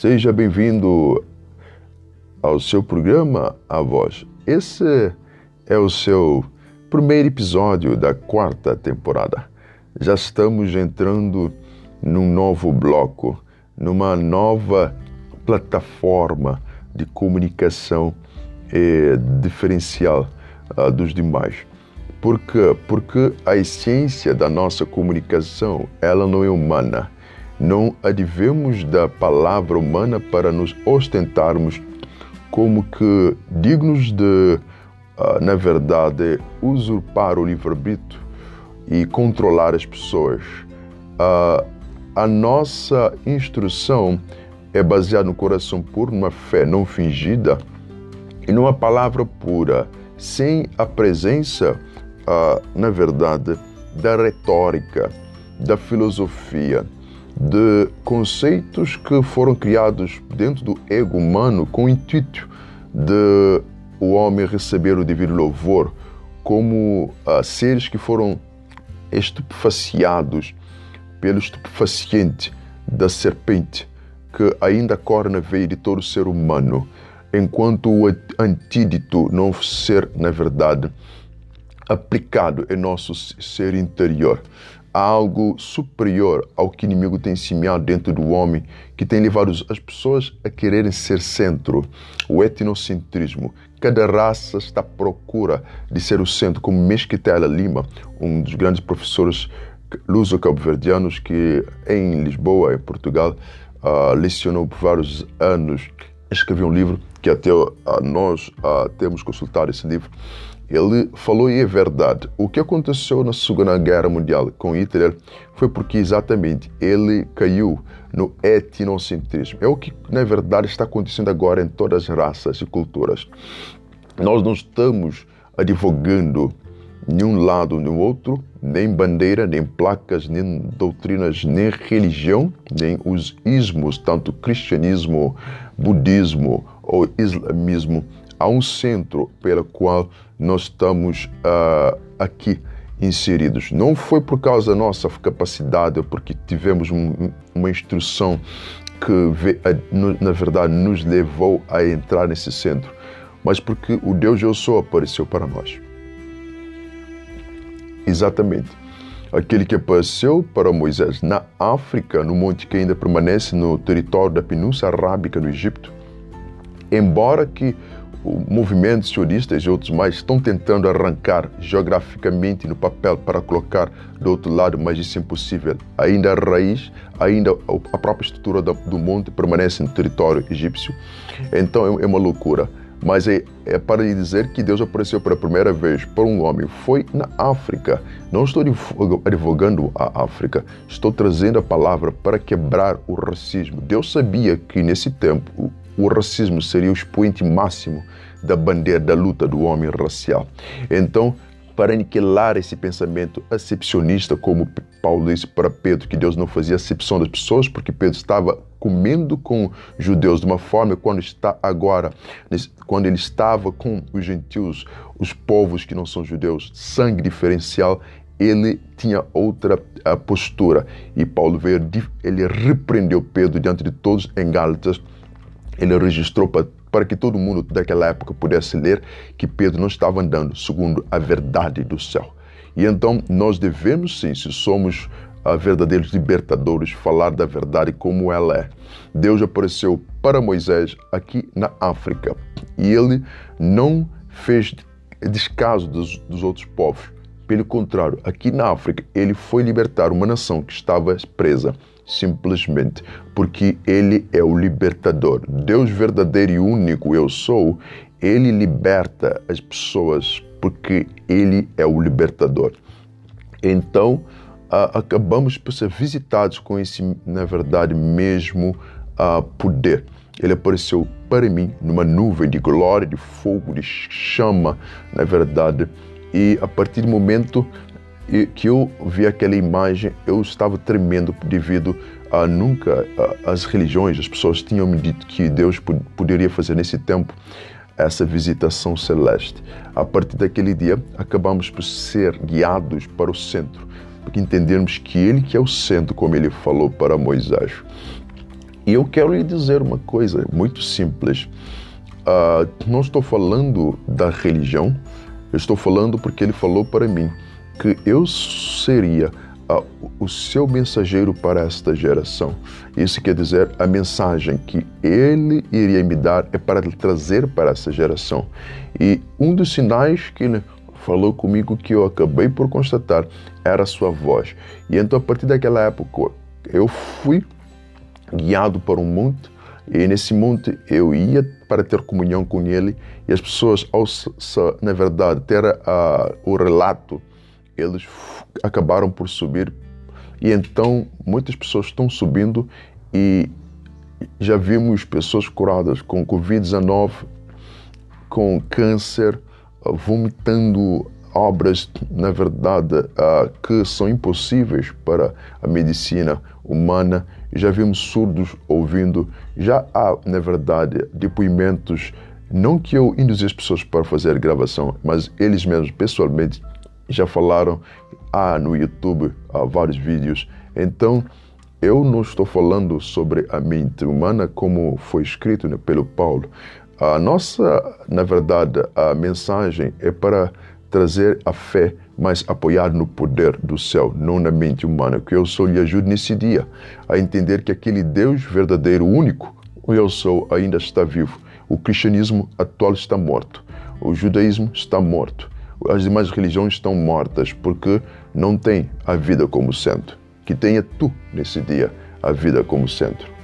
Seja bem-vindo ao seu programa A Voz. Esse é o seu primeiro episódio da quarta temporada. Já estamos entrando num novo bloco, numa nova plataforma de comunicação eh, diferencial uh, dos demais. Por quê? Porque a essência da nossa comunicação, ela não é humana não advemos da palavra humana para nos ostentarmos como que dignos de, uh, na verdade, usurpar o livre-arbítrio e controlar as pessoas. Uh, a nossa instrução é baseada no coração puro, numa fé não fingida e numa palavra pura, sem a presença, uh, na verdade, da retórica, da filosofia de conceitos que foram criados dentro do ego humano com o intuito de o homem receber o devido louvor como uh, seres que foram estupefaciados pelo estupefaciente da serpente que ainda corre na veia de todo ser humano, enquanto o antídoto não ser, na verdade, aplicado em nosso ser interior algo superior ao que o inimigo tem semeado dentro do homem, que tem levado as pessoas a quererem ser centro, o etnocentrismo. Cada raça está à procura de ser o centro, como Mesquitela Lima, um dos grandes professores luso-cabo-verdianos que em Lisboa, em Portugal, uh, lecionou por vários anos, escreveu um livro que até nós temos consultado esse livro, ele falou e é verdade. O que aconteceu na Segunda Guerra Mundial com Hitler foi porque exatamente ele caiu no etnocentrismo. É o que na verdade está acontecendo agora em todas as raças e culturas. Nós não estamos advogando nenhum lado nem outro, nem bandeira, nem placas, nem doutrinas, nem religião, nem os ismos, tanto cristianismo, budismo ou islamismo há um centro pelo qual nós estamos uh, aqui inseridos. Não foi por causa da nossa capacidade porque tivemos um, uma instrução que, na verdade, nos levou a entrar nesse centro, mas porque o Deus Eu Sou apareceu para nós. Exatamente. Aquele que apareceu para Moisés na África, no monte que ainda permanece no território da Península Arábica, no Egito, embora que movimentos sionistas e outros mais estão tentando arrancar geograficamente no papel para colocar do outro lado, mas isso é impossível. Ainda a raiz, ainda a própria estrutura do monte permanece no território egípcio. Então é, é uma loucura. Mas é, é, para lhe dizer que Deus apareceu pela primeira vez para um homem. Foi na África. Não estou advogando a África. Estou trazendo a palavra para quebrar o racismo. Deus sabia que nesse tempo o racismo seria o expoente máximo da bandeira da luta do homem racial. Então, para aniquilar esse pensamento acepcionista, como Paulo disse para Pedro, que Deus não fazia acepção das pessoas, porque Pedro estava comendo com judeus de uma forma quando está agora, quando ele estava com os gentios, os povos que não são judeus, sangue diferencial, ele tinha outra postura. E Paulo veio, ele repreendeu Pedro diante de todos em Gálatas ele registrou para, para que todo mundo daquela época pudesse ler que Pedro não estava andando segundo a verdade do céu. E então nós devemos sim, se somos uh, verdadeiros libertadores, falar da verdade como ela é. Deus apareceu para Moisés aqui na África e ele não fez descaso dos, dos outros povos. Pelo contrário, aqui na África, ele foi libertar uma nação que estava presa simplesmente porque Ele é o libertador. Deus verdadeiro e único, eu sou, Ele liberta as pessoas porque Ele é o libertador. Então, uh, acabamos por ser visitados com esse, na verdade, mesmo uh, poder. Ele apareceu para mim numa nuvem de glória, de fogo, de chama, na verdade. E a partir do momento que eu vi aquela imagem, eu estava tremendo devido a nunca a, as religiões, as pessoas tinham me dito que Deus poderia fazer nesse tempo essa visitação celeste. A partir daquele dia, acabamos por ser guiados para o centro, porque entendermos que Ele que é o centro, como Ele falou para Moisés. E eu quero lhe dizer uma coisa muito simples. Uh, não estou falando da religião, eu estou falando porque ele falou para mim que eu seria o seu mensageiro para esta geração. Isso quer dizer, a mensagem que ele iria me dar é para trazer para essa geração. E um dos sinais que falou comigo que eu acabei por constatar era sua voz. E então, a partir daquela época, eu fui guiado para um monte e nesse monte eu ia para ter comunhão com ele e as pessoas, ao na verdade ter uh, o relato, eles acabaram por subir e então muitas pessoas estão subindo e já vimos pessoas curadas com Covid-19, com câncer, vomitando obras, na verdade, uh, que são impossíveis para a medicina humana. Já vimos surdos ouvindo, já há, na verdade, depoimentos, não que eu induzi as pessoas para fazer gravação, mas eles mesmos, pessoalmente, já falaram há no YouTube há vários vídeos. Então, eu não estou falando sobre a mente humana como foi escrito né, pelo Paulo. A nossa, na verdade, a mensagem é para trazer a fé, mas apoiar no poder do céu, não na mente humana. Que eu sou lhe ajude nesse dia a entender que aquele Deus verdadeiro, único, o eu sou, ainda está vivo. O cristianismo atual está morto. O judaísmo está morto as demais religiões estão mortas porque não tem a vida como centro. Que tenha tu nesse dia a vida como centro.